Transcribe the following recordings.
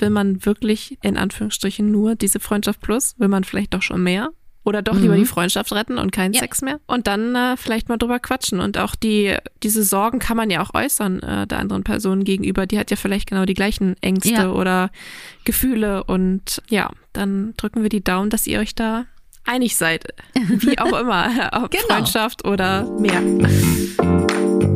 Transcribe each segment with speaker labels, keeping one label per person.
Speaker 1: Will man wirklich in Anführungsstrichen nur diese Freundschaft plus? Will man vielleicht doch schon mehr? Oder doch lieber
Speaker 2: Mhm.
Speaker 1: die Freundschaft retten und keinen
Speaker 2: Ja.
Speaker 1: Sex mehr? Und dann äh, vielleicht mal drüber quatschen. Und auch die, diese Sorgen kann man ja auch äußern äh, der anderen Person gegenüber. Die hat ja vielleicht genau die gleichen Ängste
Speaker 2: Ja.
Speaker 1: oder Gefühle. Und ja, dann drücken wir die Daumen, dass ihr euch da einig seid. Wie auch immer. Ob
Speaker 2: Genau.
Speaker 1: Freundschaft oder mehr.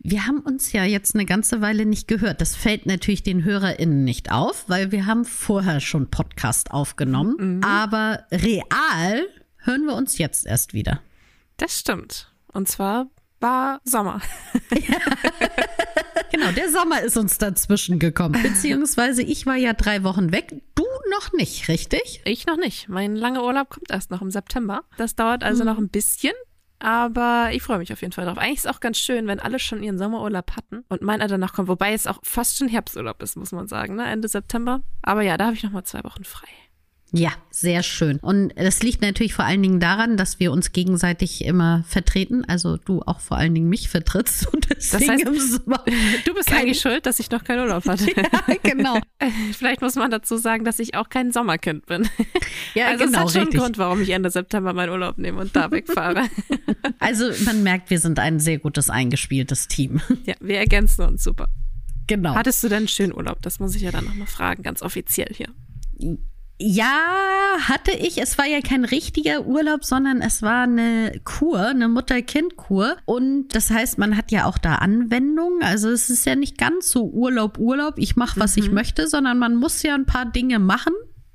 Speaker 2: Wir haben uns ja jetzt eine ganze Weile nicht gehört. Das fällt natürlich den HörerInnen nicht auf, weil wir haben vorher schon Podcast aufgenommen. Aber real hören wir uns jetzt erst wieder.
Speaker 1: Das stimmt. Und zwar war Sommer.
Speaker 2: Genau, der Sommer ist uns dazwischen gekommen. Beziehungsweise ich war ja drei Wochen weg, du noch nicht, richtig?
Speaker 1: Ich noch nicht. Mein langer Urlaub kommt erst noch im September. Das dauert also noch ein bisschen. Aber ich freue mich auf jeden Fall drauf. Eigentlich ist es auch ganz schön, wenn alle schon ihren Sommerurlaub hatten und meiner danach kommt. Wobei es auch fast schon Herbsturlaub ist, muss man sagen, ne? Ende September. Aber ja, da habe ich noch mal zwei Wochen frei.
Speaker 2: Ja, sehr schön. Und das liegt natürlich vor allen Dingen daran, dass wir uns gegenseitig immer vertreten. Also du auch vor allen Dingen mich vertrittst. Und deswegen
Speaker 1: heißt,
Speaker 2: im Sommer
Speaker 1: Du bist
Speaker 2: Kein-
Speaker 1: eigentlich schuld, dass ich noch keinen Urlaub hatte.
Speaker 2: ja, genau.
Speaker 1: Vielleicht muss man dazu sagen, dass ich auch kein Sommerkind bin.
Speaker 2: Ja,
Speaker 1: also
Speaker 2: genau,
Speaker 1: es hat schon einen
Speaker 2: richtig.
Speaker 1: Grund, warum ich Ende September meinen Urlaub nehme und da wegfahre.
Speaker 2: Also man merkt, wir sind ein sehr gutes eingespieltes Team.
Speaker 1: ja, wir ergänzen uns super.
Speaker 2: Genau.
Speaker 1: Hattest du denn einen schönen Urlaub? Das muss ich ja dann nochmal fragen, ganz offiziell hier.
Speaker 2: Ja, hatte ich. Es war ja kein richtiger Urlaub, sondern es war eine Kur, eine Mutter-Kind-Kur. Und das heißt, man hat ja auch da Anwendungen. Also es ist ja nicht ganz so Urlaub, Urlaub, ich mache, was ich möchte, sondern man muss ja ein paar Dinge machen.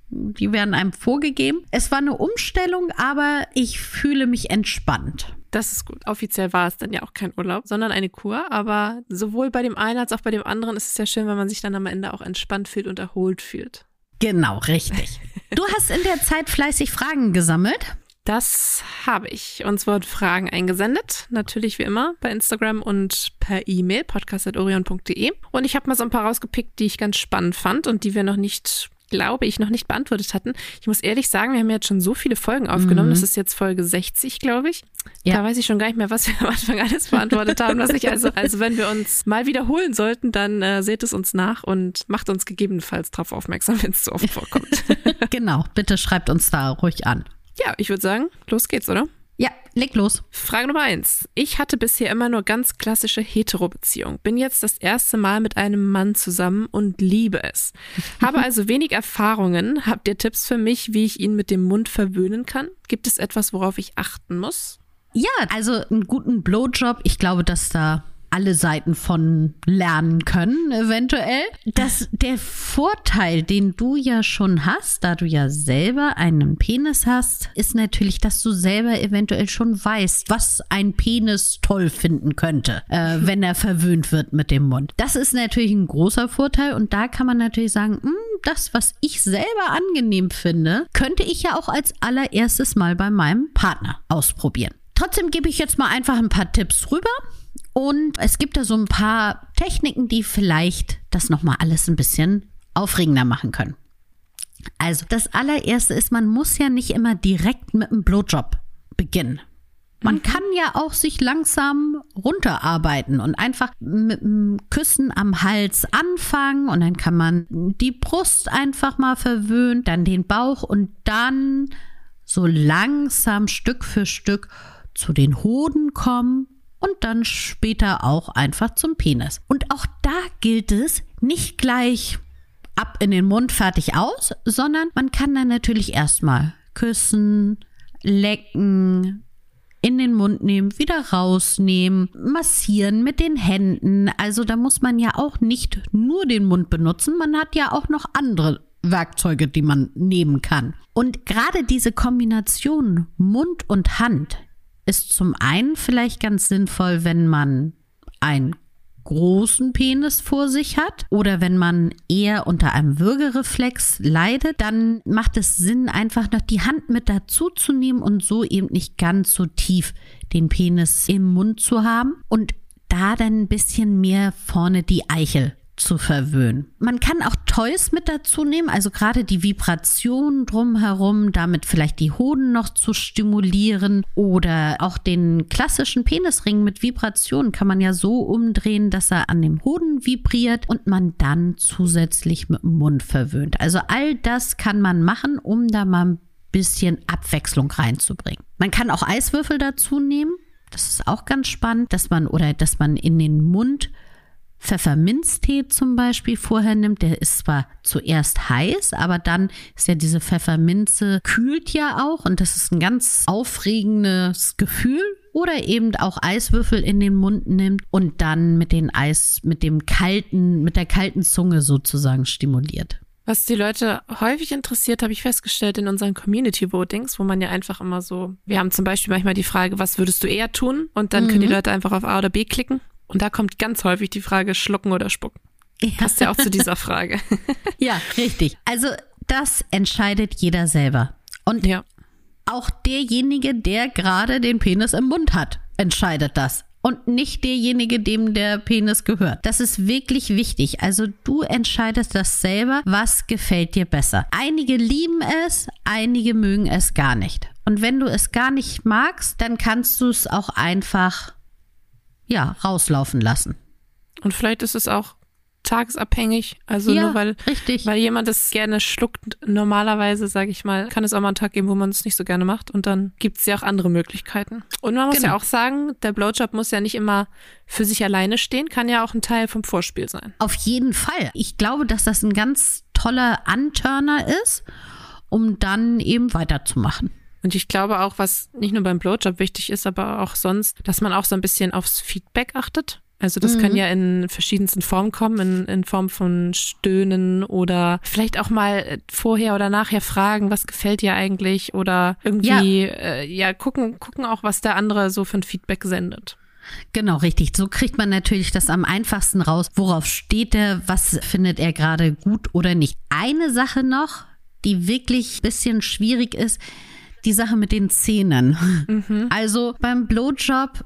Speaker 2: Die werden einem vorgegeben. Es war eine Umstellung, aber ich fühle mich entspannt.
Speaker 1: Das ist gut. Offiziell war es dann ja auch kein Urlaub, sondern eine Kur. Aber sowohl bei dem einen als auch bei dem anderen ist es ja schön, wenn man sich dann am Ende auch entspannt fühlt und erholt fühlt.
Speaker 2: Genau, richtig. Du hast in der Zeit fleißig Fragen gesammelt.
Speaker 1: Das habe ich. Uns wurden Fragen eingesendet. Natürlich wie immer bei Instagram und per E-Mail, podcast.orion.de. Und ich habe mal so ein paar rausgepickt, die ich ganz spannend fand und die wir noch nicht, glaube ich, noch nicht beantwortet hatten. Ich muss ehrlich sagen, wir haben jetzt schon so viele Folgen aufgenommen. Das ist jetzt Folge 60, glaube ich.
Speaker 2: Ja.
Speaker 1: Da weiß ich schon gar nicht mehr, was wir am Anfang alles beantwortet haben. Dass ich also, also wenn wir uns mal wiederholen sollten, dann äh, seht es uns nach und macht uns gegebenenfalls darauf aufmerksam, wenn es zu oft vorkommt.
Speaker 2: Genau, bitte schreibt uns da ruhig an.
Speaker 1: ja, ich würde sagen, los geht's, oder?
Speaker 2: Ja, leg los.
Speaker 1: Frage Nummer eins. Ich hatte bisher immer nur ganz klassische Hetero-Beziehungen. Bin jetzt das erste Mal mit einem Mann zusammen und liebe es. Habe also wenig Erfahrungen. Habt ihr Tipps für mich, wie ich ihn mit dem Mund verwöhnen kann? Gibt es etwas, worauf ich achten muss?
Speaker 2: Ja, also einen guten Blowjob, ich glaube, dass da alle Seiten von lernen können, eventuell. Das, der Vorteil, den du ja schon hast, da du ja selber einen Penis hast, ist natürlich, dass du selber eventuell schon weißt, was ein Penis toll finden könnte, äh, wenn er verwöhnt wird mit dem Mund. Das ist natürlich ein großer Vorteil und da kann man natürlich sagen, "Hm, das, was ich selber angenehm finde, könnte ich ja auch als allererstes mal bei meinem Partner ausprobieren. Trotzdem gebe ich jetzt mal einfach ein paar Tipps rüber. Und es gibt da so ein paar Techniken, die vielleicht das nochmal alles ein bisschen aufregender machen können. Also, das allererste ist, man muss ja nicht immer direkt mit einem Blowjob beginnen. Man kann ja auch sich langsam runterarbeiten und einfach mit dem Küssen am Hals anfangen und dann kann man die Brust einfach mal verwöhnen, dann den Bauch und dann so langsam Stück für Stück zu den Hoden kommen und dann später auch einfach zum Penis. Und auch da gilt es, nicht gleich ab in den Mund, fertig aus, sondern man kann dann natürlich erstmal küssen, lecken, in den Mund nehmen, wieder rausnehmen, massieren mit den Händen. Also da muss man ja auch nicht nur den Mund benutzen, man hat ja auch noch andere Werkzeuge, die man nehmen kann. Und gerade diese Kombination Mund und Hand ist zum einen vielleicht ganz sinnvoll, wenn man ein großen Penis vor sich hat oder wenn man eher unter einem Würgereflex leidet, dann macht es Sinn, einfach noch die Hand mit dazu zu nehmen und so eben nicht ganz so tief den Penis im Mund zu haben und da dann ein bisschen mehr vorne die Eichel zu verwöhnen. Man kann auch Toys mit dazu nehmen, also gerade die Vibration drumherum, damit vielleicht die Hoden noch zu stimulieren oder auch den klassischen Penisring mit Vibration kann man ja so umdrehen, dass er an dem Hoden vibriert und man dann zusätzlich mit dem Mund verwöhnt. Also all das kann man machen, um da mal ein bisschen Abwechslung reinzubringen. Man kann auch Eiswürfel dazu nehmen. Das ist auch ganz spannend, dass man oder dass man in den Mund Pfefferminztee zum Beispiel vorher nimmt, der ist zwar zuerst heiß, aber dann ist ja diese Pfefferminze kühlt ja auch und das ist ein ganz aufregendes Gefühl. Oder eben auch Eiswürfel in den Mund nimmt und dann mit den Eis, mit dem kalten, mit der kalten Zunge sozusagen stimuliert.
Speaker 1: Was die Leute häufig interessiert, habe ich festgestellt in unseren Community Votings, wo man ja einfach immer so, wir haben zum Beispiel manchmal die Frage, was würdest du eher tun? Und dann mhm. können die mhm. Leute einfach auf A oder B klicken und da kommt ganz häufig die Frage, schlucken oder spucken. Ja. Passt ja auch zu dieser Frage.
Speaker 2: ja, richtig. Also das entscheidet jeder selber. Und ja. auch derjenige, der gerade den Penis im Mund hat, entscheidet das. Und nicht derjenige, dem der Penis gehört. Das ist wirklich wichtig. Also du entscheidest das selber, was gefällt dir besser. Einige lieben es, einige mögen es gar nicht. Und wenn du es gar nicht magst, dann kannst du es auch einfach ja, rauslaufen lassen.
Speaker 1: Und vielleicht ist es auch tagesabhängig. Also ja, nur weil, richtig. weil jemand es gerne schluckt, normalerweise, sage ich mal, kann es auch mal einen Tag geben, wo man es nicht so gerne macht. Und dann gibt es ja auch andere Möglichkeiten. Und man muss genau. ja auch sagen, der Blowjob muss ja nicht immer für sich alleine stehen, kann ja auch ein Teil vom Vorspiel sein.
Speaker 2: Auf jeden Fall. Ich glaube, dass das ein ganz toller Anturner ist, um dann eben weiterzumachen.
Speaker 1: Und ich glaube auch, was nicht nur beim Blowjob wichtig ist, aber auch sonst, dass man auch so ein bisschen aufs Feedback achtet. Also das mhm. kann ja in verschiedensten Formen kommen, in, in Form von Stöhnen oder vielleicht auch mal vorher oder nachher fragen, was gefällt dir eigentlich oder irgendwie ja, äh, ja gucken, gucken auch, was der andere so für ein Feedback sendet.
Speaker 2: Genau, richtig. So kriegt man natürlich das am einfachsten raus. Worauf steht er? Was findet er gerade gut oder nicht? Eine Sache noch, die wirklich ein bisschen schwierig ist, die Sache mit den Zähnen. Mhm. Also beim Blowjob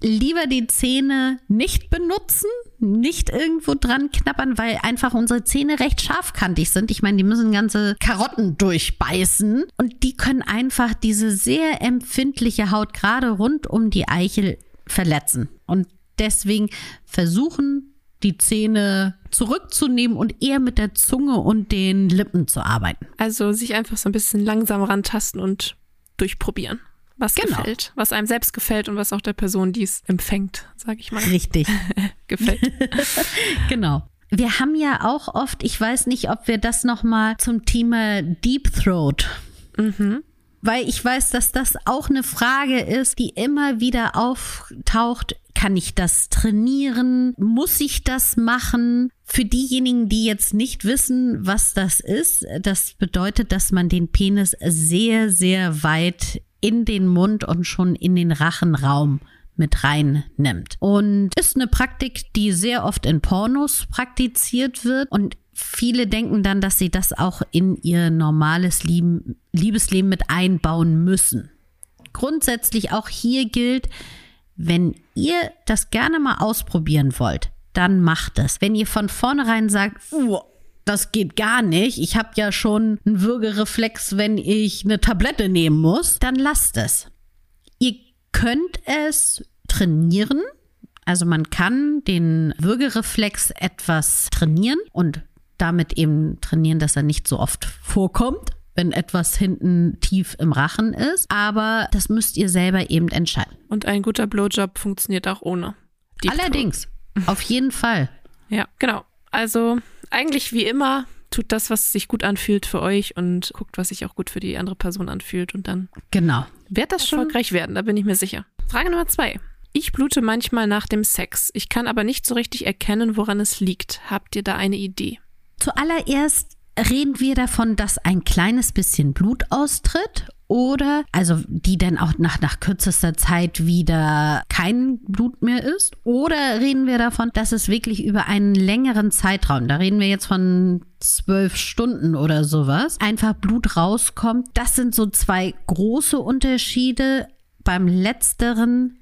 Speaker 2: lieber die Zähne nicht benutzen, nicht irgendwo dran knappern, weil einfach unsere Zähne recht scharfkantig sind. Ich meine, die müssen ganze Karotten durchbeißen und die können einfach diese sehr empfindliche Haut gerade rund um die Eichel verletzen. Und deswegen versuchen die Zähne zurückzunehmen und eher mit der Zunge und den Lippen zu arbeiten.
Speaker 1: Also sich einfach so ein bisschen langsam rantasten und durchprobieren, was genau. gefällt, was einem selbst gefällt und was auch der Person, die es empfängt, sage ich mal.
Speaker 2: Richtig.
Speaker 1: gefällt.
Speaker 2: genau. Wir haben ja auch oft, ich weiß nicht, ob wir das noch mal zum Thema Deep Throat mhm weil ich weiß, dass das auch eine Frage ist, die immer wieder auftaucht. Kann ich das trainieren? Muss ich das machen? Für diejenigen, die jetzt nicht wissen, was das ist, das bedeutet, dass man den Penis sehr, sehr weit in den Mund und schon in den Rachenraum mit rein nimmt. Und ist eine Praktik, die sehr oft in Pornos praktiziert wird und viele denken dann, dass sie das auch in ihr normales Lieben, Liebesleben mit einbauen müssen. Grundsätzlich auch hier gilt, wenn ihr das gerne mal ausprobieren wollt, dann macht es. Wenn ihr von vornherein sagt, oh, das geht gar nicht, ich habe ja schon einen Würgereflex, wenn ich eine Tablette nehmen muss, dann lasst es. Ihr könnt es trainieren. Also man kann den Würgereflex etwas trainieren und damit eben trainieren, dass er nicht so oft vorkommt wenn etwas hinten tief im Rachen ist. Aber das müsst ihr selber eben entscheiden.
Speaker 1: Und ein guter Blowjob funktioniert auch ohne.
Speaker 2: Deep Allerdings. Auf jeden Fall.
Speaker 1: Ja, genau. Also eigentlich wie immer, tut das, was sich gut anfühlt für euch und guckt, was sich auch gut für die andere Person anfühlt. Und dann
Speaker 2: genau.
Speaker 1: wird das schon erfolgreich werden, da bin ich mir sicher. Frage Nummer zwei. Ich blute manchmal nach dem Sex. Ich kann aber nicht so richtig erkennen, woran es liegt. Habt ihr da eine Idee?
Speaker 2: Zuallererst reden wir davon, dass ein kleines bisschen Blut austritt oder also die dann auch nach, nach kürzester Zeit wieder kein Blut mehr ist? Oder reden wir davon, dass es wirklich über einen längeren Zeitraum, da reden wir jetzt von zwölf Stunden oder sowas, einfach Blut rauskommt? Das sind so zwei große Unterschiede. Beim letzteren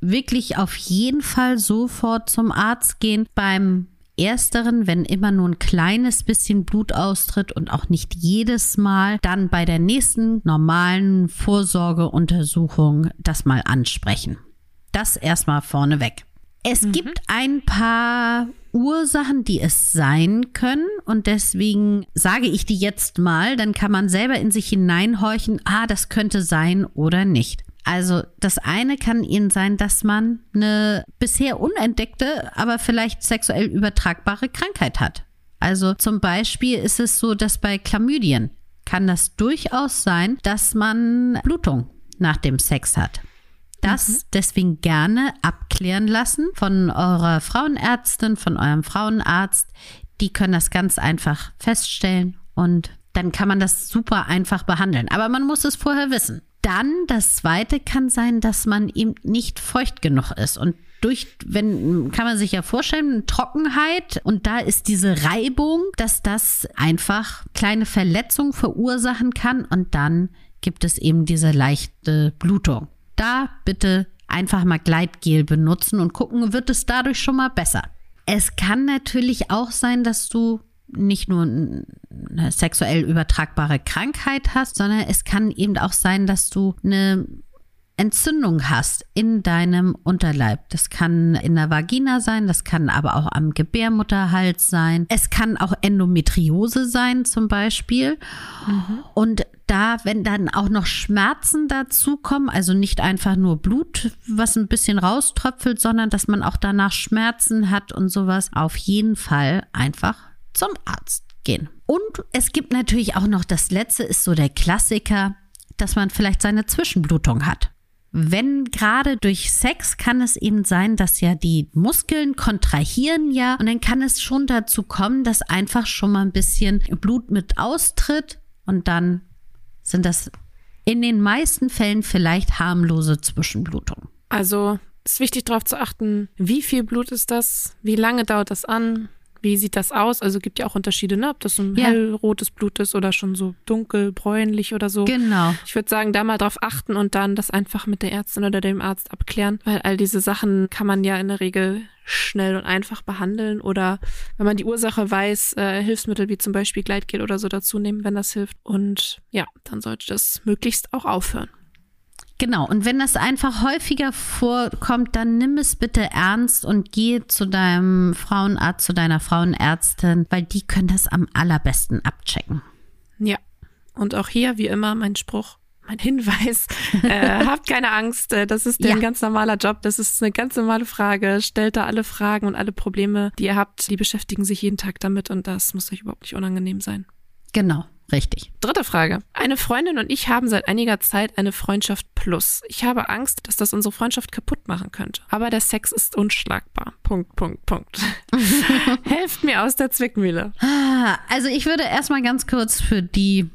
Speaker 2: wirklich auf jeden Fall sofort zum Arzt gehen. Beim ersteren, wenn immer nur ein kleines bisschen Blut austritt und auch nicht jedes Mal, dann bei der nächsten normalen Vorsorgeuntersuchung das mal ansprechen. Das erstmal vorneweg. Es mhm. gibt ein paar Ursachen, die es sein können und deswegen sage ich die jetzt mal, dann kann man selber in sich hineinhorchen, ah, das könnte sein oder nicht. Also das eine kann Ihnen sein, dass man eine bisher unentdeckte, aber vielleicht sexuell übertragbare Krankheit hat. Also zum Beispiel ist es so, dass bei Chlamydien kann das durchaus sein, dass man Blutung nach dem Sex hat. Das mhm. deswegen gerne abklären lassen von eurer Frauenärztin, von eurem Frauenarzt. Die können das ganz einfach feststellen und dann kann man das super einfach behandeln. Aber man muss es vorher wissen. Dann das zweite kann sein, dass man eben nicht feucht genug ist und durch, wenn, kann man sich ja vorstellen, Trockenheit und da ist diese Reibung, dass das einfach kleine Verletzungen verursachen kann und dann gibt es eben diese leichte Blutung. Da bitte einfach mal Gleitgel benutzen und gucken, wird es dadurch schon mal besser. Es kann natürlich auch sein, dass du nicht nur eine sexuell übertragbare Krankheit hast, sondern es kann eben auch sein, dass du eine Entzündung hast in deinem Unterleib. Das kann in der Vagina sein, das kann aber auch am Gebärmutterhals sein. Es kann auch Endometriose sein zum Beispiel. Mhm. Und da, wenn dann auch noch Schmerzen dazukommen, also nicht einfach nur Blut, was ein bisschen rauströpfelt, sondern dass man auch danach Schmerzen hat und sowas, auf jeden Fall einfach zum Arzt gehen. Und es gibt natürlich auch noch das letzte, ist so der Klassiker, dass man vielleicht seine Zwischenblutung hat. Wenn gerade durch Sex kann es eben sein, dass ja die Muskeln kontrahieren ja und dann kann es schon dazu kommen, dass einfach schon mal ein bisschen Blut mit austritt und dann sind das in den meisten Fällen vielleicht harmlose Zwischenblutungen.
Speaker 1: Also ist wichtig darauf zu achten, wie viel Blut ist das, wie lange dauert das an, wie sieht das aus? Also gibt ja auch Unterschiede, ne? Ob das so ein ja. hellrotes Blut ist oder schon so dunkel, bräunlich oder so.
Speaker 2: Genau.
Speaker 1: Ich würde sagen, da mal drauf achten und dann das einfach mit der Ärztin oder dem Arzt abklären, weil all diese Sachen kann man ja in der Regel schnell und einfach behandeln oder wenn man die Ursache weiß, äh, Hilfsmittel wie zum Beispiel Gleitgel oder so dazu nehmen, wenn das hilft. Und ja, dann sollte das möglichst auch aufhören.
Speaker 2: Genau, und wenn das einfach häufiger vorkommt, dann nimm es bitte ernst und geh zu deinem Frauenarzt, zu deiner Frauenärztin, weil die können das am allerbesten abchecken.
Speaker 1: Ja, und auch hier, wie immer, mein Spruch, mein Hinweis, äh, habt keine Angst, äh, das ist ja. ein ganz normaler Job, das ist eine ganz normale Frage. Stellt da alle Fragen und alle Probleme, die ihr habt, die beschäftigen sich jeden Tag damit und das muss euch überhaupt nicht unangenehm sein.
Speaker 2: Genau. Richtig.
Speaker 1: Dritte Frage. Eine Freundin und ich haben seit einiger Zeit eine Freundschaft plus. Ich habe Angst, dass das unsere Freundschaft kaputt machen könnte. Aber der Sex ist unschlagbar. Punkt, Punkt, Punkt. Helft mir aus der Zwickmühle.
Speaker 2: Ah, also ich würde erstmal ganz kurz für die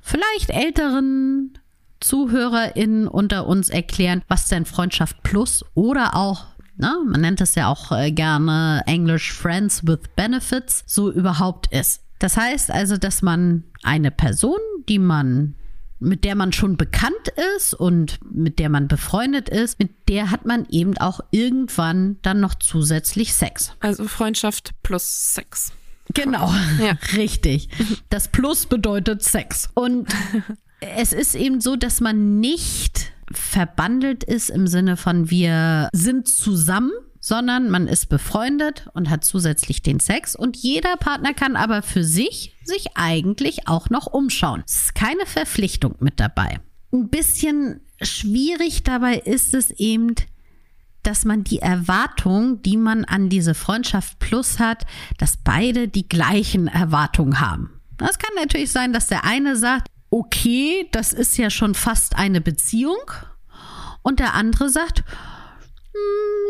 Speaker 2: vielleicht älteren ZuhörerInnen unter uns erklären, was denn Freundschaft plus oder auch Ne? Man nennt es ja auch äh, gerne English Friends with Benefits, so überhaupt ist. Das heißt also, dass man eine Person, die man mit der man schon bekannt ist und mit der man befreundet ist, mit der hat man eben auch irgendwann dann noch zusätzlich Sex.
Speaker 1: Also Freundschaft plus Sex.
Speaker 2: Genau, ja. richtig. Das Plus bedeutet Sex. Und es ist eben so, dass man nicht verbandelt ist im Sinne von wir sind zusammen, sondern man ist befreundet und hat zusätzlich den Sex und jeder Partner kann aber für sich sich eigentlich auch noch umschauen. Es ist keine Verpflichtung mit dabei. Ein bisschen schwierig dabei ist es eben, dass man die Erwartung, die man an diese Freundschaft Plus hat, dass beide die gleichen Erwartungen haben. Es kann natürlich sein, dass der eine sagt, okay, das ist ja schon fast eine Beziehung. Und der andere sagt,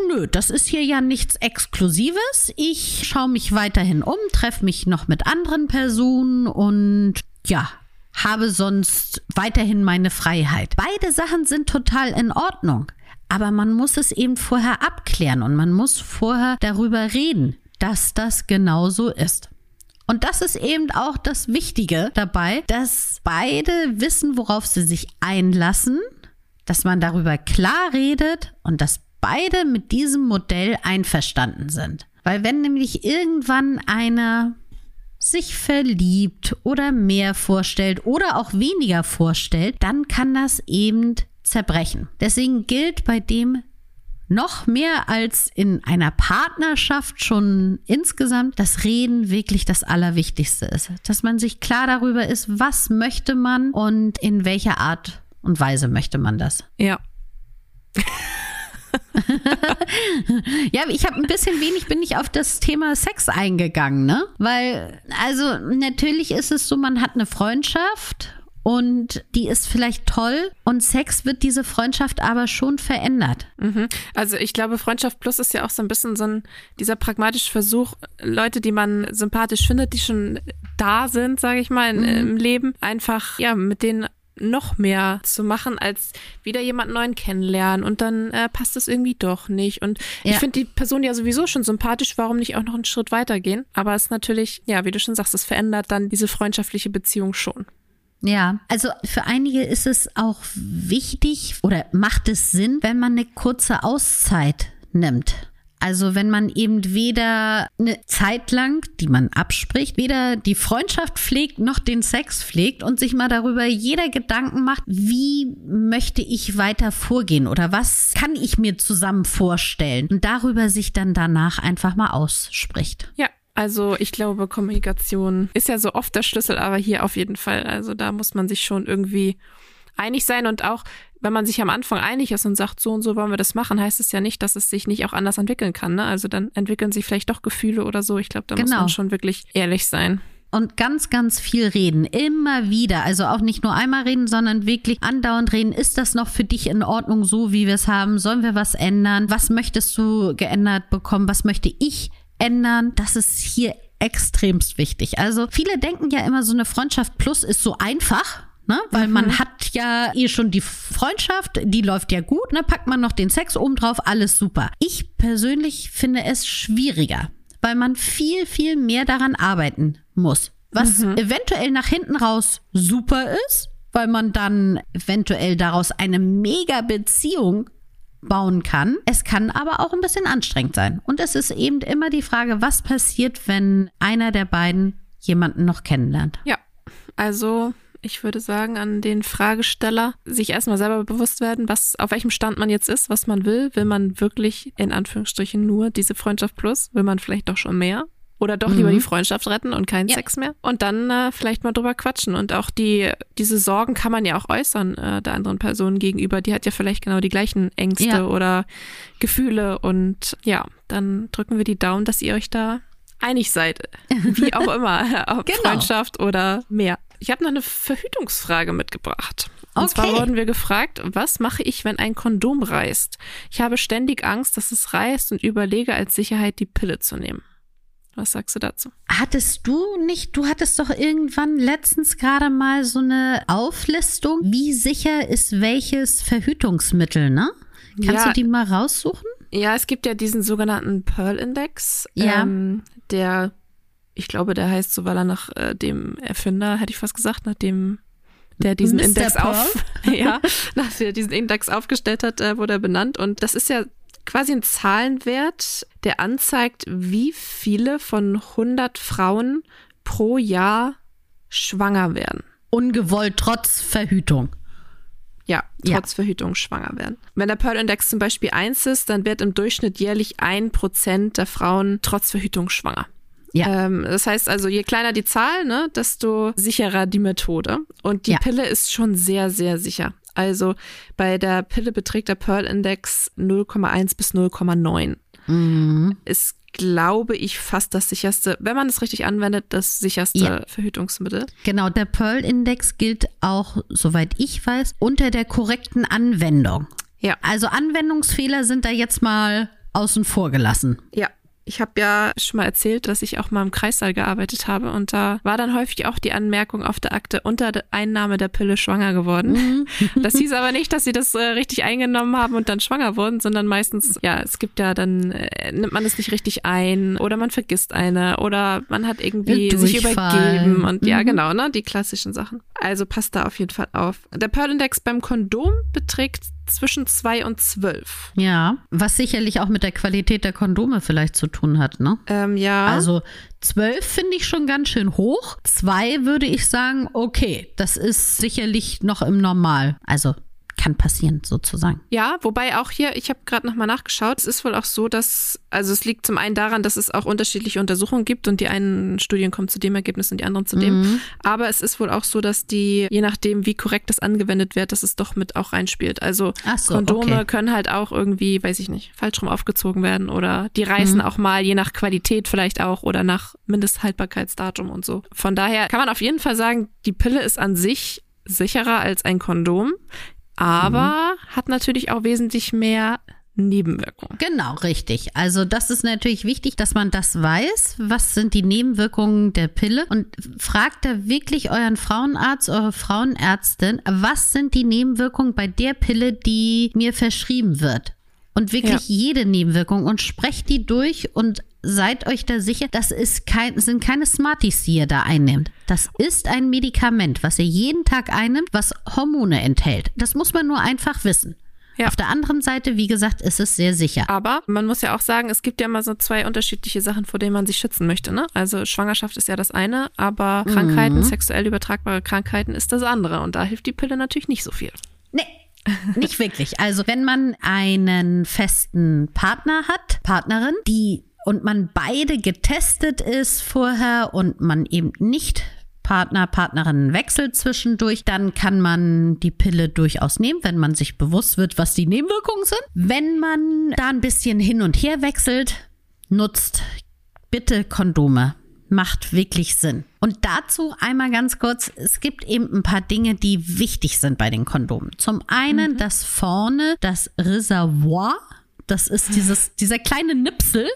Speaker 2: nö, das ist hier ja nichts Exklusives. Ich schaue mich weiterhin um, treffe mich noch mit anderen Personen und ja, habe sonst weiterhin meine Freiheit. Beide Sachen sind total in Ordnung. Aber man muss es eben vorher abklären und man muss vorher darüber reden, dass das genau so ist. Und das ist eben auch das Wichtige dabei, dass beide wissen, worauf sie sich einlassen, dass man darüber klar redet und dass beide mit diesem Modell einverstanden sind. Weil wenn nämlich irgendwann einer sich verliebt oder mehr vorstellt oder auch weniger vorstellt, dann kann das eben zerbrechen. Deswegen gilt bei dem noch mehr als in einer Partnerschaft schon insgesamt das Reden wirklich das Allerwichtigste ist. Dass man sich klar darüber ist, was möchte man und in welcher Art und Weise möchte man das.
Speaker 1: Ja.
Speaker 2: ja, ich habe ein bisschen wenig bin ich auf das Thema Sex eingegangen, ne? Weil also natürlich ist es so, man hat eine Freundschaft und die ist vielleicht toll und Sex wird diese Freundschaft aber schon verändert.
Speaker 1: Mhm. Also ich glaube, Freundschaft Plus ist ja auch so ein bisschen so ein, dieser pragmatische Versuch, Leute, die man sympathisch findet, die schon da sind, sage ich mal, in, mhm. im Leben, einfach ja mit denen noch mehr zu machen, als wieder jemand neuen kennenlernen und dann äh, passt es irgendwie doch nicht. Und ja. ich finde die Person ja sowieso schon sympathisch, warum nicht auch noch einen Schritt weitergehen? Aber es ist natürlich, ja, wie du schon sagst, es verändert dann diese freundschaftliche Beziehung schon.
Speaker 2: Ja, also für einige ist es auch wichtig oder macht es Sinn, wenn man eine kurze Auszeit nimmt. Also wenn man eben weder eine Zeit lang, die man abspricht, weder die Freundschaft pflegt noch den Sex pflegt und sich mal darüber jeder Gedanken macht, wie möchte ich weiter vorgehen oder was kann ich mir zusammen vorstellen und darüber sich dann danach einfach mal ausspricht.
Speaker 1: Ja, also ich glaube, Kommunikation ist ja so oft der Schlüssel, aber hier auf jeden Fall. Also da muss man sich schon irgendwie einig sein und auch wenn man sich am Anfang einig ist und sagt, so und so wollen wir das machen, heißt es ja nicht, dass es sich nicht auch anders entwickeln kann. Ne? Also dann entwickeln sich vielleicht doch Gefühle oder so. Ich glaube, da genau. muss man genau. schon wirklich ehrlich sein
Speaker 2: und ganz, ganz viel reden. Immer wieder. Also auch nicht nur einmal reden, sondern wirklich andauernd reden. Ist das noch für dich in Ordnung, so wie wir es haben? Sollen wir was ändern? Was möchtest du geändert bekommen? Was möchte ich ändern. Das ist hier extremst wichtig. Also viele denken ja immer, so eine Freundschaft plus ist so einfach. Ne? Weil mhm. man hat ja eh schon die Freundschaft, die läuft ja gut, ne? packt man noch den Sex oben drauf, alles super. Ich persönlich finde es schwieriger, weil man viel, viel mehr daran arbeiten muss. Was mhm. eventuell nach hinten raus super ist, weil man dann eventuell daraus eine mega Beziehung bauen kann. Es kann aber auch ein bisschen anstrengend sein. Und es ist eben immer die Frage, was passiert, wenn einer der beiden jemanden noch kennenlernt.
Speaker 1: Ja, also ich würde sagen, an den Fragesteller sich erstmal selber bewusst werden, was, auf welchem Stand man jetzt ist, was man will. Will man wirklich in Anführungsstrichen nur diese Freundschaft plus? Will man vielleicht doch schon mehr? Oder doch mhm. lieber die Freundschaft retten und keinen ja. Sex mehr. Und dann äh, vielleicht mal drüber quatschen. Und auch die, diese Sorgen kann man ja auch äußern äh, der anderen Person gegenüber. Die hat ja vielleicht genau die gleichen Ängste ja. oder Gefühle. Und ja, dann drücken wir die Daumen, dass ihr euch da einig seid. Wie auch immer. Ob genau. Freundschaft oder mehr. Ich habe noch eine Verhütungsfrage mitgebracht. Und okay. zwar wurden wir gefragt, was mache ich, wenn ein Kondom reißt? Ich habe ständig Angst, dass es reißt und überlege als Sicherheit die Pille zu nehmen. Was sagst du dazu?
Speaker 2: Hattest du nicht, du hattest doch irgendwann letztens gerade mal so eine Auflistung, wie sicher ist welches Verhütungsmittel, ne? Kannst ja, du die mal raussuchen?
Speaker 1: Ja, es gibt ja diesen sogenannten Pearl-Index, ja. ähm, der, ich glaube, der heißt so, weil er nach äh, dem Erfinder, hätte ich fast gesagt, nach dem der diesen Mr. Index auf, ja, nach der diesen Index aufgestellt hat, äh, wurde er benannt. Und das ist ja quasi ein Zahlenwert, der anzeigt, wie viele von 100 Frauen pro Jahr schwanger werden.
Speaker 2: Ungewollt trotz Verhütung.
Speaker 1: Ja, trotz ja. Verhütung schwanger werden. Wenn der Pearl-Index zum Beispiel 1 ist, dann wird im Durchschnitt jährlich ein Prozent der Frauen trotz Verhütung schwanger. Ja. Ähm, das heißt also, je kleiner die Zahl, ne, desto sicherer die Methode. Und die ja. Pille ist schon sehr, sehr sicher. Also bei der Pille beträgt der Pearl-Index 0,1 bis 0,9. Mhm. Ist, glaube ich, fast das sicherste, wenn man es richtig anwendet, das sicherste ja. Verhütungsmittel.
Speaker 2: Genau, der Pearl-Index gilt auch, soweit ich weiß, unter der korrekten Anwendung. Ja. Also Anwendungsfehler sind da jetzt mal außen vor gelassen.
Speaker 1: Ja, Ich habe ja schon mal erzählt, dass ich auch mal im Kreissaal gearbeitet habe und da war dann häufig auch die Anmerkung auf der Akte unter der Einnahme der Pille schwanger geworden.
Speaker 2: Mhm.
Speaker 1: Das hieß aber nicht, dass sie das äh, richtig eingenommen haben und dann schwanger wurden, sondern meistens, ja, es gibt ja dann, äh, nimmt man es nicht richtig ein oder man vergisst eine oder man hat irgendwie sich
Speaker 2: Durchfall.
Speaker 1: übergeben und ja,
Speaker 2: Mhm.
Speaker 1: genau, ne, die klassischen Sachen. Also passt da auf jeden Fall auf. Der Pearl Index beim Kondom beträgt zwischen zwei und zwölf.
Speaker 2: Ja, was sicherlich auch mit der Qualität der Kondome vielleicht zu tun hat, ne?
Speaker 1: Ähm, ja.
Speaker 2: Also zwölf finde ich schon ganz schön hoch. Zwei würde ich sagen, okay, das ist sicherlich noch im Normal. Also kann passieren sozusagen.
Speaker 1: Ja, wobei auch hier, ich habe gerade nochmal nachgeschaut, es ist wohl auch so, dass, also es liegt zum einen daran, dass es auch unterschiedliche Untersuchungen gibt und die einen Studien kommen zu dem Ergebnis und die anderen zu dem.
Speaker 2: Mhm.
Speaker 1: Aber es ist wohl auch so, dass die, je nachdem, wie korrekt das angewendet wird, dass es doch mit auch reinspielt. Also
Speaker 2: so,
Speaker 1: Kondome
Speaker 2: okay.
Speaker 1: können halt auch irgendwie, weiß ich nicht, falsch rum aufgezogen werden oder die reißen
Speaker 2: Mhm.
Speaker 1: auch mal, je nach Qualität vielleicht auch oder nach Mindesthaltbarkeitsdatum und so. Von daher kann man auf jeden Fall sagen, die Pille ist an sich sicherer als ein Kondom, aber
Speaker 2: Mhm.
Speaker 1: hat natürlich auch wesentlich mehr Nebenwirkungen.
Speaker 2: Genau, richtig. Also das ist natürlich wichtig, dass man das weiß. Was sind die Nebenwirkungen der Pille? Und fragt da wirklich euren Frauenarzt, eure Frauenärztin, was sind die Nebenwirkungen bei der Pille, die mir verschrieben wird? Und wirklich jede Nebenwirkung und sprecht die durch und seid euch da sicher, das ist kein, sind keine Smarties, die ihr da einnimmt. Das ist ein Medikament, was ihr jeden Tag einnimmt, was Hormone enthält. Das muss man nur einfach wissen.
Speaker 1: Ja.
Speaker 2: Auf der anderen Seite, wie gesagt, ist es sehr sicher.
Speaker 1: Aber man muss ja auch sagen, es gibt ja immer so zwei unterschiedliche Sachen, vor denen man sich schützen möchte. Ne? Also Schwangerschaft ist ja das eine, aber Krankheiten, sexuell übertragbare Krankheiten ist das andere. Und da hilft die Pille natürlich nicht so viel.
Speaker 2: Nee. Nicht wirklich. Also, wenn man einen festen Partner hat, Partnerin, die und man beide getestet ist vorher und man eben nicht Partner, Partnerinnen wechselt zwischendurch, dann kann man die Pille durchaus nehmen, wenn man sich bewusst wird, was die Nebenwirkungen sind. Wenn man da ein bisschen hin und her wechselt, nutzt bitte Kondome. Macht wirklich Sinn. Und dazu einmal ganz kurz, es gibt eben ein paar Dinge, die wichtig sind bei den Kondomen. Zum einen das vorne, das Reservoir, das ist dieses, dieser kleine Nipsel,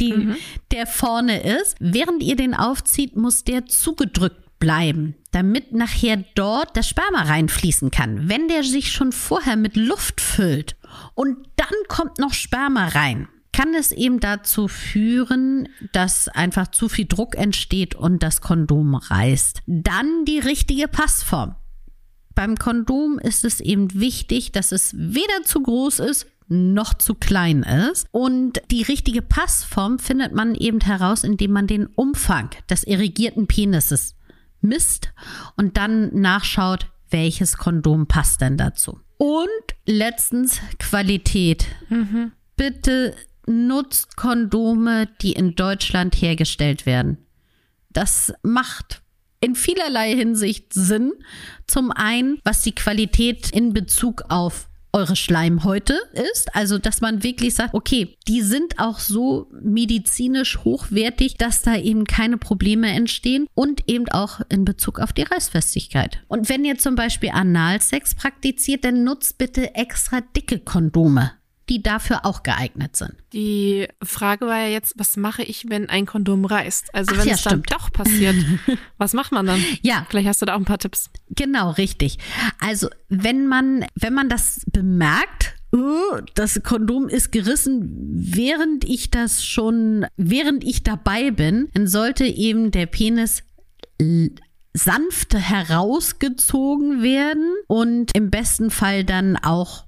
Speaker 2: die, der vorne ist. Während ihr den aufzieht, muss der zugedrückt bleiben, damit nachher dort das Sperma reinfließen kann. Wenn der sich schon vorher mit Luft füllt und dann kommt noch Sperma rein, kann es eben dazu führen, dass einfach zu viel Druck entsteht und das Kondom reißt. Dann die richtige Passform. Beim Kondom ist es eben wichtig, dass es weder zu groß ist noch zu klein ist. Und die richtige Passform findet man eben heraus, indem man den Umfang des irrigierten Penises misst und dann nachschaut, welches Kondom passt denn dazu. Und letztens Qualität. Bitte nutzt Kondome, die in Deutschland hergestellt werden. Das macht in vielerlei Hinsicht Sinn. Zum einen, was die Qualität in Bezug auf eure Schleimhäute ist. Also, dass man wirklich sagt, okay, die sind auch so medizinisch hochwertig, dass da eben keine Probleme entstehen und eben auch in Bezug auf die Reißfestigkeit. Und wenn ihr zum Beispiel Analsex praktiziert, dann nutzt bitte extra dicke Kondome, die dafür auch geeignet sind.
Speaker 1: Die Frage war ja jetzt, was mache ich, wenn ein Kondom reißt? Also
Speaker 2: Ach
Speaker 1: wenn
Speaker 2: ja,
Speaker 1: es dann
Speaker 2: stimmt.
Speaker 1: doch passiert, was macht man dann?
Speaker 2: Ja,
Speaker 1: Vielleicht hast du da auch ein paar Tipps.
Speaker 2: Genau, richtig. Also, wenn man, wenn man das bemerkt, oh, das Kondom ist gerissen, während ich das schon, während ich dabei bin, dann sollte eben der Penis sanft herausgezogen werden und im besten Fall dann auch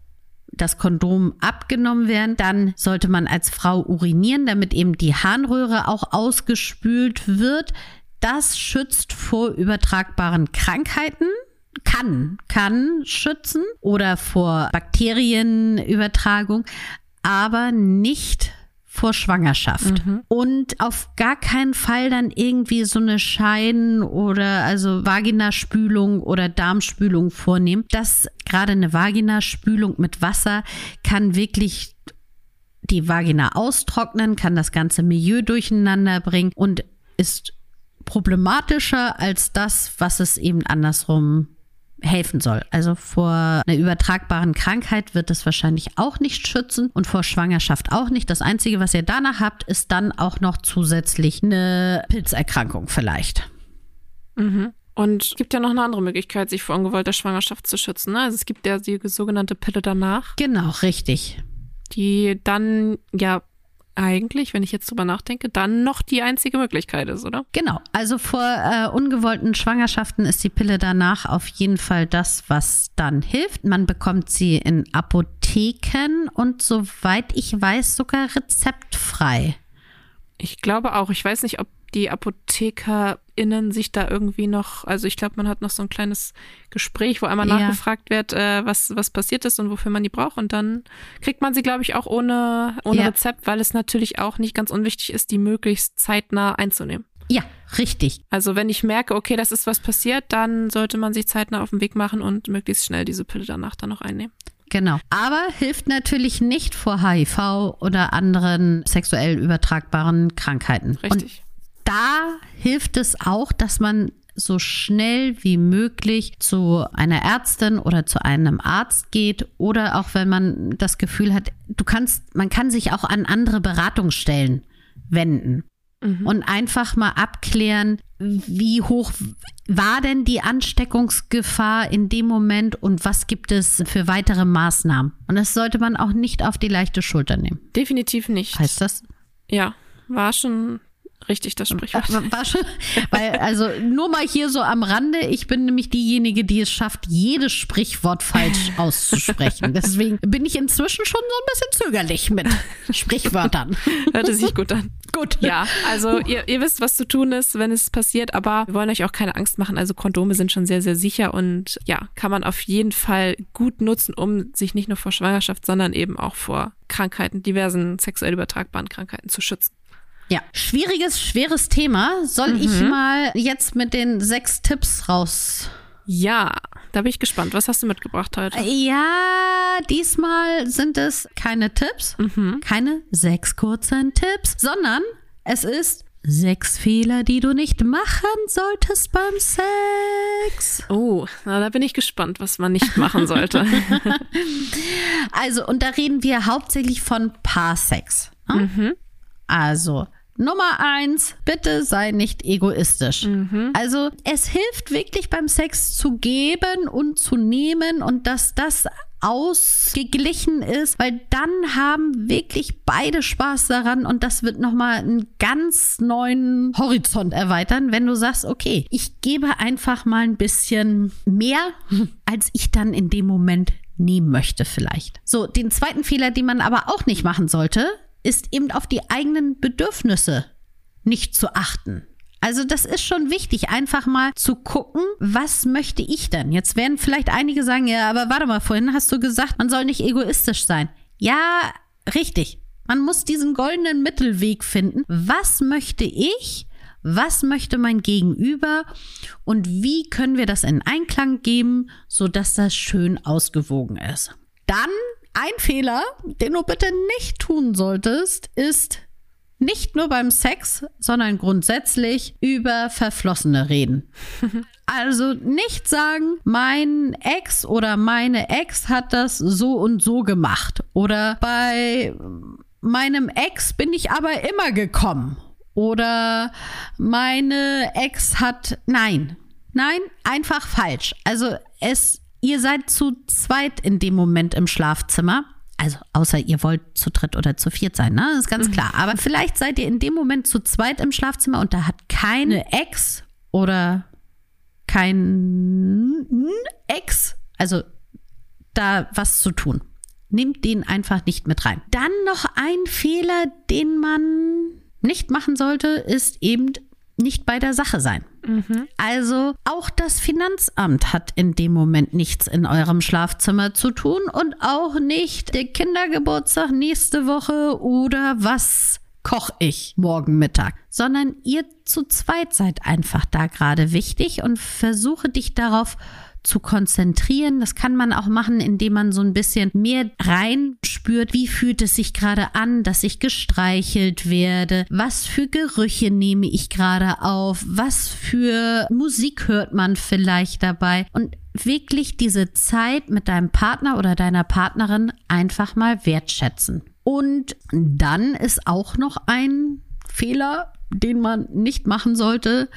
Speaker 2: das Kondom abgenommen werden, dann sollte man als Frau urinieren, damit eben die Harnröhre auch ausgespült wird. Das schützt vor übertragbaren Krankheiten. Kann, kann schützen oder vor Bakterienübertragung, aber nicht vor Schwangerschaft. Und auf gar keinen Fall dann irgendwie so eine Scheiden- oder also Vaginaspülung oder Darmspülung vornehmen. Das gerade eine Vaginaspülung mit Wasser kann wirklich die Vagina austrocknen, kann das ganze Milieu durcheinander bringen und ist problematischer als das, was es eben andersrum helfen soll. Also vor einer übertragbaren Krankheit wird es wahrscheinlich auch nicht schützen und vor Schwangerschaft auch nicht. Das Einzige, was ihr danach habt, ist dann auch noch zusätzlich eine Pilzerkrankung vielleicht.
Speaker 1: Mhm. Und es gibt ja noch eine andere Möglichkeit, sich vor ungewollter Schwangerschaft zu schützen. Ne? Also es gibt ja die sogenannte Pille danach.
Speaker 2: Genau, richtig.
Speaker 1: Die dann ja eigentlich, wenn ich jetzt drüber nachdenke, dann noch die einzige Möglichkeit ist, oder?
Speaker 2: Genau. Also vor äh, ungewollten Schwangerschaften ist die Pille danach auf jeden Fall das, was dann hilft. Man bekommt sie in Apotheken und soweit ich weiß sogar rezeptfrei.
Speaker 1: Ich glaube auch. Ich weiß nicht, ob die ApothekerInnen sich da irgendwie noch, also ich glaube, man hat noch so ein kleines Gespräch, wo einmal
Speaker 2: Ja.
Speaker 1: nachgefragt wird, äh, was, was passiert ist und wofür man die braucht. Und dann kriegt man sie, glaube ich, auch ohne, ohne
Speaker 2: Ja.
Speaker 1: Rezept, weil es natürlich auch nicht ganz unwichtig ist, die möglichst zeitnah einzunehmen.
Speaker 2: Ja, richtig.
Speaker 1: Also wenn ich merke, okay, das ist was passiert, dann sollte man sich zeitnah auf den Weg machen und möglichst schnell diese Pille danach dann noch einnehmen.
Speaker 2: Genau. Aber hilft natürlich nicht vor HIV oder anderen sexuell übertragbaren Krankheiten. Und
Speaker 1: Richtig.
Speaker 2: Da hilft es auch, dass man so schnell wie möglich zu einer Ärztin oder zu einem Arzt geht oder auch wenn man das Gefühl hat, du kannst, man kann sich auch an andere Beratungsstellen wenden und einfach mal abklären, wie hoch war denn die Ansteckungsgefahr in dem Moment und was gibt es für weitere Maßnahmen. Und das sollte man auch nicht auf die leichte Schulter nehmen.
Speaker 1: Definitiv nicht.
Speaker 2: Heißt das?
Speaker 1: Ja, war schon richtig das Sprichwort.
Speaker 2: Weil, also nur mal hier so am Rande, ich bin nämlich diejenige, die es schafft, jedes Sprichwort falsch auszusprechen. Deswegen bin ich inzwischen schon so ein bisschen zögerlich mit Sprichwörtern.
Speaker 1: Hörte sich gut an.
Speaker 2: Gut.
Speaker 1: Ja, also ihr, ihr wisst, was zu tun ist, wenn es passiert, aber wir wollen euch auch keine Angst machen. Also Kondome sind schon sehr, sehr sicher und ja, kann man auf jeden Fall gut nutzen, um sich nicht nur vor Schwangerschaft, sondern eben auch vor Krankheiten, diversen sexuell übertragbaren Krankheiten zu schützen.
Speaker 2: Ja, schwieriges, schweres Thema. Soll ich mal jetzt mit den sechs Tipps raus?
Speaker 1: Ja, da bin ich gespannt. Was hast du mitgebracht heute?
Speaker 2: Ja, diesmal sind es keine Tipps, keine sechs kurzen Tipps, sondern es ist sechs Fehler, die du nicht machen solltest beim Sex.
Speaker 1: Oh, na, da bin ich gespannt, was man nicht machen sollte.
Speaker 2: Also, und da reden wir hauptsächlich von Paarsex. ne? Also, Nummer eins, bitte sei nicht egoistisch. Also, es hilft wirklich beim Sex zu geben und zu nehmen und dass das ausgeglichen ist, weil dann haben wirklich beide Spaß daran und das wird nochmal einen ganz neuen Horizont erweitern, wenn du sagst, okay, ich gebe einfach mal ein bisschen mehr, als ich dann in dem Moment nehmen möchte vielleicht. So, den zweiten Fehler, den man aber auch nicht machen sollte, ist eben auf die eigenen Bedürfnisse nicht zu achten. Also das ist schon wichtig, einfach mal zu gucken, was möchte ich denn? Jetzt werden vielleicht einige sagen, ja, aber warte mal, vorhin hast du gesagt, man soll nicht egoistisch sein. Ja, richtig. Man muss diesen goldenen Mittelweg finden. Was möchte ich? Was möchte mein Gegenüber? Und wie können wir das in Einklang geben, sodass das schön ausgewogen ist? Dann ein Fehler, den du bitte nicht tun solltest, ist nicht nur beim Sex, sondern grundsätzlich über Verflossene reden. Also nicht sagen, mein Ex oder meine Ex hat das so und so gemacht. Oder bei meinem Ex bin ich aber immer gekommen. Oder meine Ex hat. Nein. Nein, einfach falsch. Also es, ihr seid zu zweit in dem Moment im Schlafzimmer. Also außer ihr wollt zu dritt oder zu viert sein, ne? Das ist ganz klar. Aber vielleicht seid ihr in dem Moment zu zweit im Schlafzimmer und da hat keine Ex oder kein Ex, also da was zu tun. Nehmt den einfach nicht mit rein. Dann noch ein Fehler, den man nicht machen sollte, ist eben nicht bei der Sache sein. Also auch das Finanzamt hat in dem Moment nichts in eurem Schlafzimmer zu tun und auch nicht der Kindergeburtstag nächste Woche oder was koche ich morgen Mittag, sondern ihr zu zweit seid einfach da gerade wichtig und versuche dich darauf zu konzentrieren. Das kann man auch machen, indem man so ein bisschen mehr reinspürt, wie fühlt es sich gerade an, dass ich gestreichelt werde, was für Gerüche nehme ich gerade auf, was für Musik hört man vielleicht dabei und wirklich diese Zeit mit deinem Partner oder deiner Partnerin einfach mal wertschätzen. Und dann ist auch noch ein Fehler, den man nicht machen sollte,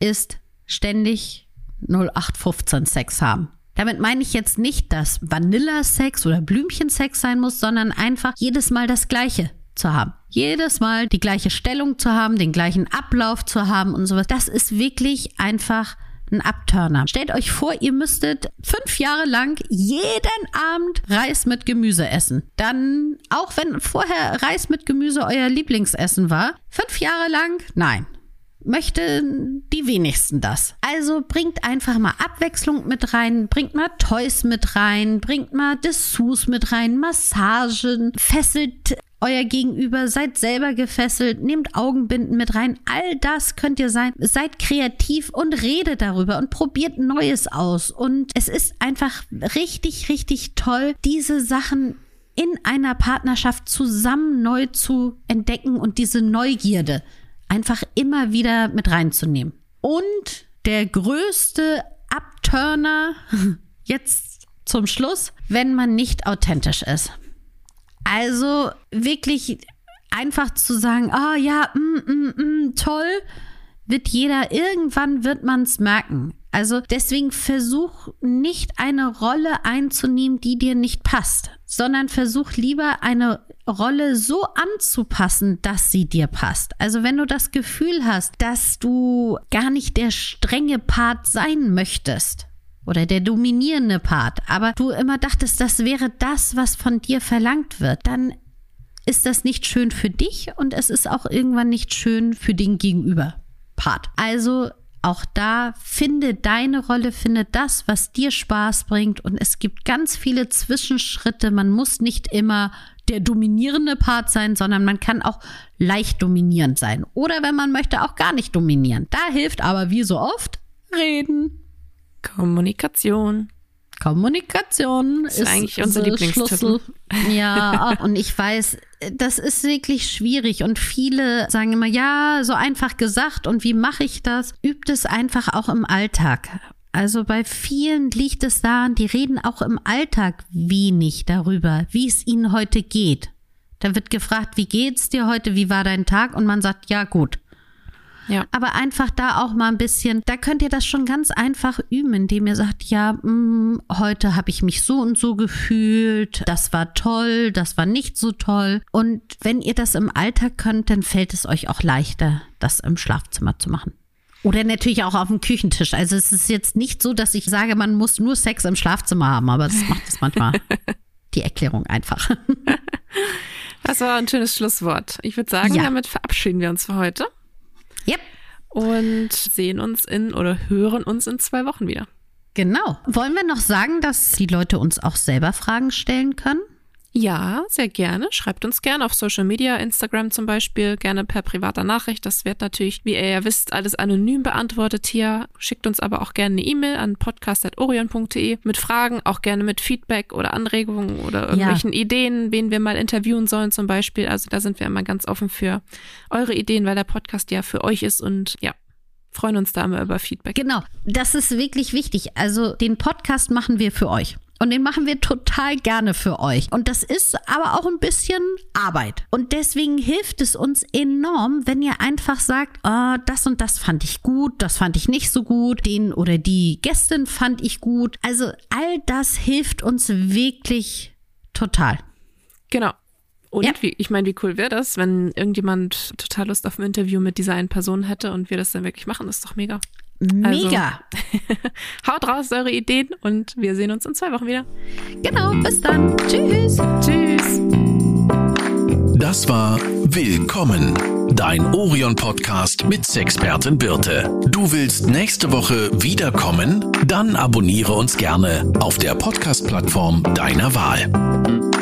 Speaker 2: ist ständig 0815 Sex haben. Damit meine ich jetzt nicht, dass Vanilla-Sex oder Blümchensex sein muss, sondern einfach jedes Mal das Gleiche zu haben. Jedes Mal die gleiche Stellung zu haben, den gleichen Ablauf zu haben und sowas. Das ist wirklich einfach ein Abturner. Stellt euch vor, ihr müsstet fünf Jahre lang jeden Abend Reis mit Gemüse essen. Dann, auch wenn vorher Reis mit Gemüse euer Lieblingsessen war, fünf Jahre lang, nein. Möchten die wenigsten das. Also bringt einfach mal Abwechslung mit rein, bringt mal Toys mit rein, bringt mal Dessous mit rein, Massagen, fesselt euer Gegenüber, seid selber gefesselt, nehmt Augenbinden mit rein. All das könnt ihr sein. Seid kreativ und redet darüber und probiert Neues aus. Und es ist einfach richtig, richtig toll, diese Sachen in einer Partnerschaft zusammen neu zu entdecken und diese Neugierde einfach immer wieder mit reinzunehmen. Und der größte Abturner jetzt zum Schluss, wenn man nicht authentisch ist. Also wirklich einfach zu sagen, oh, ja, mm, mm, mm, toll, wird jeder, irgendwann wird man es merken. Also deswegen versuch nicht eine Rolle einzunehmen, die dir nicht passt, sondern versuch lieber eine Rolle so anzupassen, dass sie dir passt. Also wenn du das Gefühl hast, dass du gar nicht der strenge Part sein möchtest, oder der dominierende Part, aber du immer dachtest, das wäre das, was von dir verlangt wird, dann ist das nicht schön für dich und es ist auch irgendwann nicht schön für den Gegenüber-Part. Also auch da finde deine Rolle, finde das, was dir Spaß bringt und es gibt ganz viele Zwischenschritte. Man muss nicht immer der dominierende Part sein, sondern man kann auch leicht dominierend sein. Oder wenn man möchte, auch gar nicht dominieren. Da hilft aber wie so oft reden.
Speaker 1: Kommunikation.
Speaker 2: Kommunikation
Speaker 1: ist, ist eigentlich unser Lieblingstitel.
Speaker 2: Ja, und ich weiß, das ist wirklich schwierig und viele sagen immer, ja, so einfach gesagt und wie mache ich das? Übt es einfach auch im Alltag. Also bei vielen liegt es daran, die reden auch im Alltag wenig darüber, wie es ihnen heute geht. Da wird gefragt, wie geht's dir heute? Wie war dein Tag? Und man sagt, ja, gut. Ja. Aber einfach da auch mal ein bisschen, da könnt ihr das schon ganz einfach üben, indem ihr sagt, ja, mh, mm, heute habe ich mich so und so gefühlt, das war toll, das war nicht so toll. Und wenn ihr das im Alltag könnt, dann fällt es euch auch leichter, das im Schlafzimmer zu machen. Oder natürlich auch auf dem Küchentisch. Also es ist jetzt nicht so, dass ich sage, man muss nur Sex im Schlafzimmer haben, aber das macht es manchmal die Erklärung einfach.
Speaker 1: Das war ein schönes Schlusswort. Ich würde sagen, ja. damit verabschieden wir uns für heute.
Speaker 2: Yep.
Speaker 1: Und sehen uns in oder hören uns in zwei Wochen wieder.
Speaker 2: Genau. Wollen wir noch sagen, dass die Leute uns auch selber Fragen stellen können?
Speaker 1: Ja, sehr gerne. Schreibt uns gerne auf Social Media, Instagram zum Beispiel, gerne per privater Nachricht. Das wird natürlich, wie ihr ja wisst, alles anonym beantwortet hier. Schickt uns aber auch gerne eine E-Mail an podcast.orion.de mit Fragen, auch gerne mit Feedback oder Anregungen oder irgendwelchen ja. Ideen, wen wir mal interviewen sollen zum Beispiel. Also da sind wir immer ganz offen für eure Ideen, weil der Podcast ja für euch ist und ja, freuen uns da immer über Feedback.
Speaker 2: Genau, das ist wirklich wichtig. Also den Podcast machen wir für euch. Und den machen wir total gerne für euch. Und das ist aber auch ein bisschen Arbeit. Und deswegen hilft es uns enorm, wenn ihr einfach sagt, oh, das und das fand ich gut, das fand ich nicht so gut, den oder die Gästin fand ich gut. Also all das hilft uns wirklich total.
Speaker 1: Genau. Und ja. wie, ich meine, wie cool wäre das, wenn irgendjemand total Lust auf ein Interview mit dieser einen Person hätte und wir das dann wirklich machen? Das ist doch mega.
Speaker 2: Mega.
Speaker 1: Also, haut raus eure Ideen und wir sehen uns in zwei Wochen wieder.
Speaker 2: Genau, bis dann. Tschüss.
Speaker 1: Tschüss.
Speaker 3: Das war Willkommen, dein Orion-Podcast mit Sexpertin Birte. Du willst nächste Woche wiederkommen? Dann abonniere uns gerne auf der Podcast-Plattform deiner Wahl.